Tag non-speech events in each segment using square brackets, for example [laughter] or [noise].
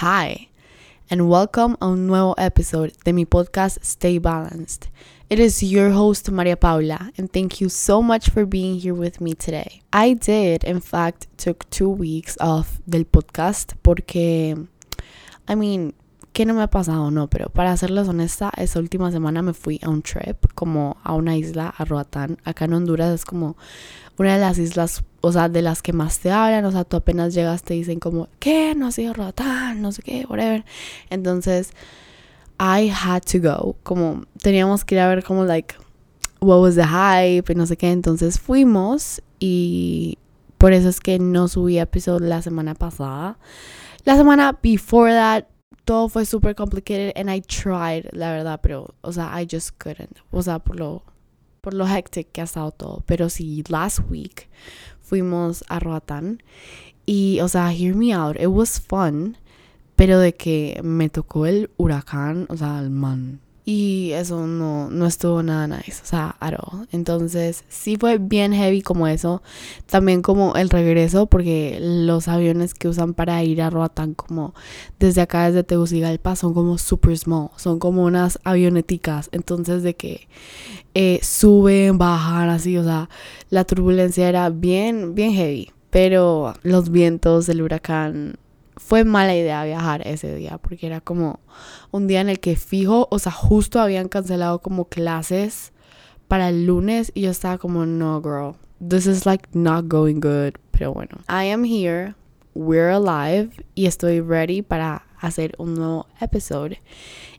Hi, and welcome a un nuevo episode de mi podcast Stay Balanced. It is your host, Maria Paula, and thank you so much for being here with me today. I did, in fact, took two weeks off del podcast porque, I mean, que no me ha pasado, no, pero para serles honesta, esa última semana me fui a un trip, como a una isla, a Roatán. Acá en Honduras es como una de las islas, o sea, de las que más te hablan, o sea, tú apenas llegas te dicen como, ¿qué? No has ido a Roatán, no sé qué, whatever. Entonces, I had to go, como teníamos que ir a ver como, like, what was the hype y no sé qué. Entonces fuimos y por eso es que no subí episodio la semana pasada. La semana before that todo fue super complicated and I tried, la verdad, pero, o sea, I just couldn't. O sea, por lo, por lo hectic que ha estado todo. Pero sí, last week fuimos a Roatán y, o sea, hear me out, it was fun, pero de que me tocó el huracán, o sea, el man, y eso no, no estuvo nada nice, o sea, at. Entonces, sí fue bien heavy como eso. También como el regreso, porque los aviones que usan para ir a Roatán, como desde acá, desde Tegucigalpa, son como super small. Son como unas avioneticas. Entonces, de que eh, suben, bajan, así, o sea, la turbulencia era bien, bien heavy. Pero los vientos del huracán fue mala idea viajar ese día porque era como un día en el que fijo, o sea, justo habían cancelado como clases para el lunes y yo estaba como, no, girl, this is like not going good. Pero bueno, I am here, we're alive y estoy ready para hacer un nuevo episodio.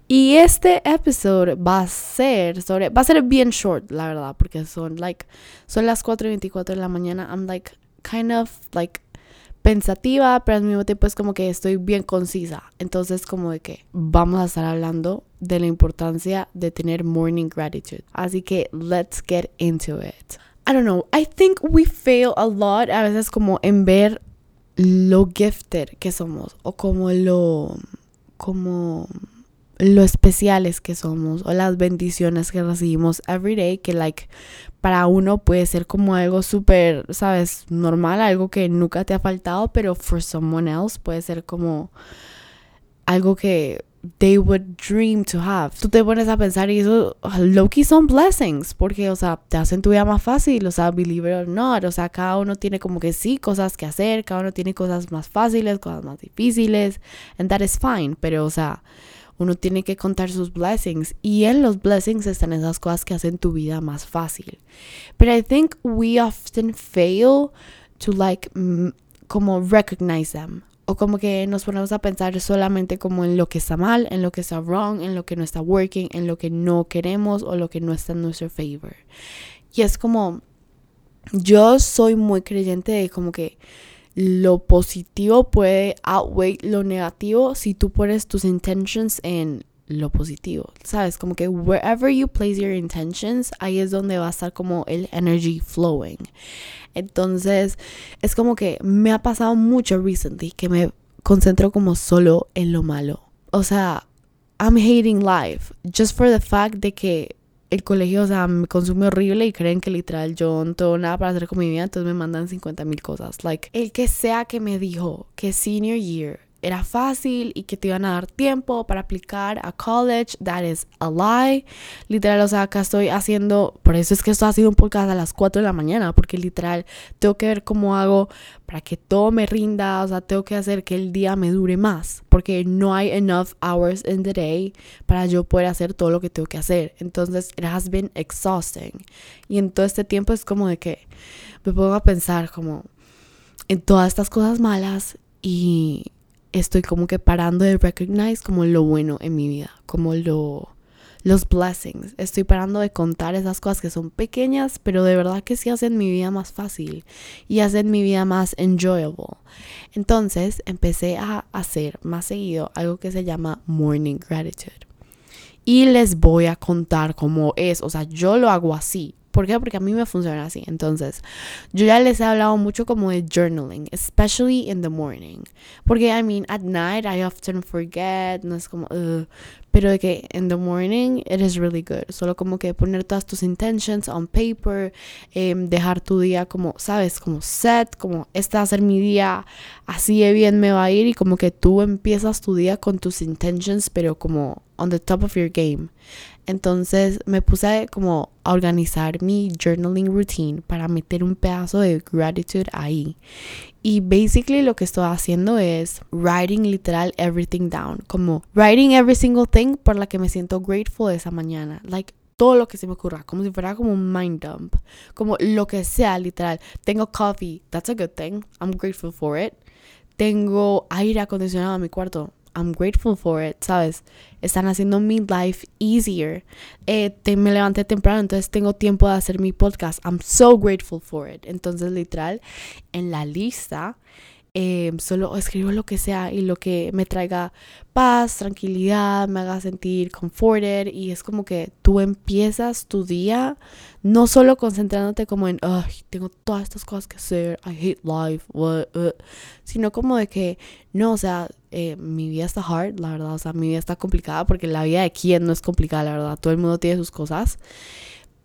Y este episodio va a ser sobre, va a ser bien short, la verdad, porque son like, son las 4 y 24 de la mañana. I'm like, kind of like pensativa, pero al mismo tiempo es como que estoy bien concisa. Entonces como de que vamos a estar hablando de la importancia de tener morning gratitude. Así que let's get into it. I don't know, I think we fail a lot a veces como en ver lo gifted que somos o como lo como lo especiales que somos o las bendiciones que recibimos every day que like para uno puede ser como algo súper, sabes, normal, algo que nunca te ha faltado, pero for someone else puede ser como algo que they would dream to have. Tú te pones a pensar y eso, Loki son blessings, porque, o sea, te hacen tu vida más fácil, o sea, believe it or not, o sea, cada uno tiene como que sí cosas que hacer, cada uno tiene cosas más fáciles, cosas más difíciles, and that is fine, pero, o sea, uno tiene que contar sus blessings y en los blessings están esas cosas que hacen tu vida más fácil. But I think we often fail to like como recognize them o como que nos ponemos a pensar solamente como en lo que está mal, en lo que está wrong, en lo que no está working, en lo que no queremos o lo que no está en nuestro favor. Y es como yo soy muy creyente de como que lo positivo puede outweigh lo negativo si tú pones tus intentions en lo positivo, ¿sabes? Como que wherever you place your intentions, ahí es donde va a estar como el energy flowing. Entonces, es como que me ha pasado mucho recently que me concentro como solo en lo malo. O sea, I'm hating life just for the fact de que el colegio, o sea, me consume horrible y creen que literal yo no tengo nada para hacer con mi vida, entonces me mandan 50 mil cosas. Like, el que sea que me dijo que senior year era fácil y que te iban a dar tiempo para aplicar a college. That is a lie. Literal, o sea, acá estoy haciendo, por eso es que estoy haciendo un podcast a las 4 de la mañana, porque literal tengo que ver cómo hago para que todo me rinda, o sea, tengo que hacer que el día me dure más, porque no hay enough hours in the day para yo poder hacer todo lo que tengo que hacer. Entonces, it has been exhausting. Y en todo este tiempo es como de que me pongo a pensar como en todas estas cosas malas y estoy como que parando de recognize como lo bueno en mi vida, como lo los blessings. Estoy parando de contar esas cosas que son pequeñas, pero de verdad que sí hacen mi vida más fácil y hacen mi vida más enjoyable. Entonces empecé a hacer más seguido algo que se llama morning gratitude. Y les voy a contar cómo es, o sea, yo lo hago así, ¿Por qué? Porque a mí me funciona así. Entonces, yo ya les he hablado mucho como de journaling, especially in the morning. Porque, I mean, at night I often forget, no es como, pero de que in the morning it is really good. Solo como que poner todas tus intentions on paper, em, dejar tu día como, sabes, como set, como este va a ser mi día, así de bien me va a ir y como que tú empiezas tu día con tus intentions, pero como on the top of your game. Entonces me puse como a organizar mi journaling routine para meter un pedazo de gratitude ahí. Y basically lo que estoy haciendo es writing literal everything down, como writing every single thing por la que me siento grateful esa mañana. Like todo lo que se me ocurra, como si fuera como un mind dump, como lo que sea, literal. Tengo coffee, that's a good thing, I'm grateful for it. Tengo aire acondicionado en mi cuarto, I'm grateful for it, ¿sabes? Están haciendo mi life easier. Eh, me levanté temprano, entonces tengo tiempo de hacer mi podcast. I'm so grateful for it. Entonces, literal, en la lista Em, solo escribo lo que sea y lo que me traiga paz, tranquilidad, me haga sentir comforted. Y es como que tú empiezas tu día no solo concentrándote como en, ay, tengo todas estas cosas que hacer, I hate life, what, uh", sino como de que, no, o sea, eh, mi vida está hard, la verdad, o sea, mi vida está complicada porque la vida de quién no es complicada, la verdad, todo el mundo tiene sus cosas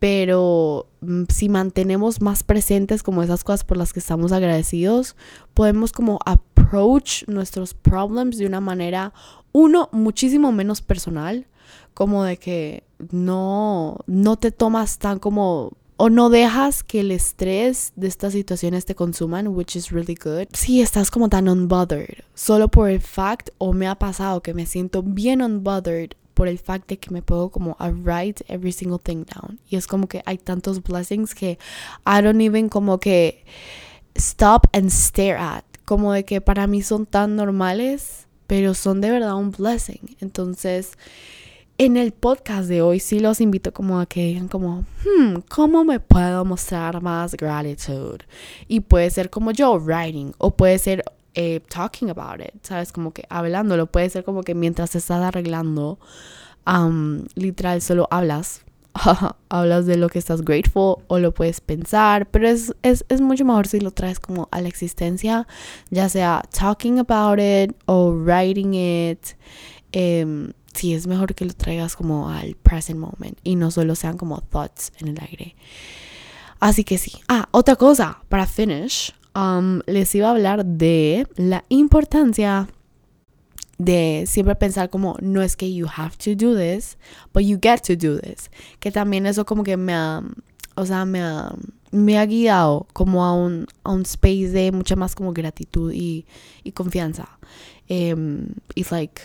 pero mm, si mantenemos más presentes como esas cosas por las que estamos agradecidos, podemos como approach nuestros problems de una manera, uno, muchísimo menos personal, como de que no, no te tomas tan como o no dejas que el estrés de estas situaciones te consuman, which is really good. Si estás como tan unbothered, solo por el fact, o me ha pasado que me siento bien unbothered por el fact de que me puedo como a write every single thing down. Y es como que hay tantos blessings que I don't even como que stop and stare at. Como de que para mí son tan normales, pero son de verdad un blessing. Entonces, en el podcast de hoy sí los invito como a que digan como, hmm, ¿cómo me puedo mostrar más gratitud? Y puede ser como yo, writing, o puede ser eh, talking about it, ¿sabes? Como que hablándolo. Puede ser como que mientras estás arreglando, literal, solo hablas. [laughs] hablas de lo que estás grateful o lo puedes pensar, pero es, es, es, mucho mejor si lo traes como a la existencia, ya sea talking about it o writing it. Eh, sí, es mejor que lo traigas como al present moment y no solo sean como thoughts en el aire. Así que sí. Ah, otra cosa para finish. Um, les iba a hablar de la importancia de siempre pensar como no es que you have to do this, but you get to do this. Que también eso como que me ha, o sea, me ha, me ha guiado como a un, a un space de mucha más como gratitud y, y confianza. Um, it's like,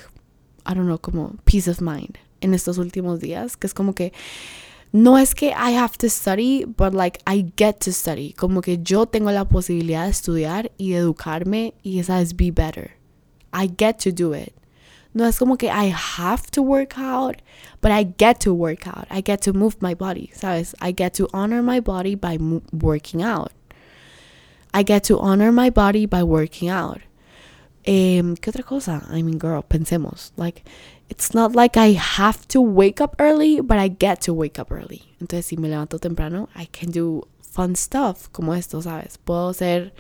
I don't know, como peace of mind en estos últimos días, que es como que no es que I have to study, but like I get to study. Como que yo tengo la posibilidad de estudiar y de educarme y esa es be better. I get to do it. No es como que I have to work out, but I get to work out. I get to move my body, ¿sabes? I get to honor my body by working out. I get to honor my body by working out. Um, ¿Qué otra cosa? I mean, girl, pensemos. Like, it's not like I have to wake up early, but I get to wake up early. Entonces, si me levanto temprano, I can do fun stuff como esto, ¿sabes? Puedo ser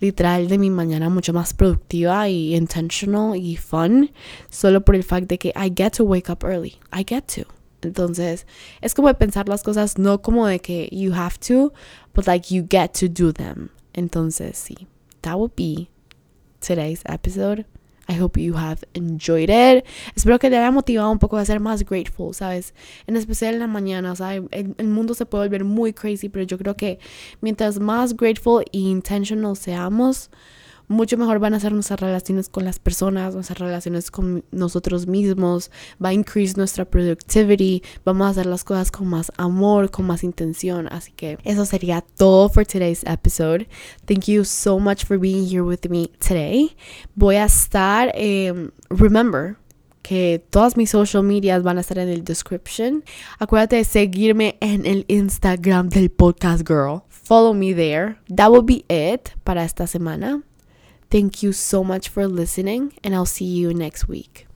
literal de mi mañana mucho más productiva y intentional y fun solo por el fact de que I get to wake up early. I get to. Entonces, es como de pensar las cosas no como de que you have to, but like you get to do them. Entonces, sí, that would be today's episode. I hope you have enjoyed it. Espero que te haya motivado un poco a ser más grateful, ¿sabes? En especial en la mañana, o sea, el, el, mundo se puede volver muy crazy, pero yo creo que mientras más grateful e intentional seamos, mucho mejor van a ser nuestras relaciones con las personas, nuestras relaciones con nosotros mismos, va a increase nuestra productivity, vamos a hacer las cosas con más amor, con más intención. Así que eso sería todo for today's episode. Thank you so much for being here with me today. Voy a estar, um, remember, que todas mis social medias van a estar en el description. Acuérdate de seguirme en el Instagram del podcast girl. Follow me there. That will be it para esta semana. Thank you so much for listening, and I'll see you next week.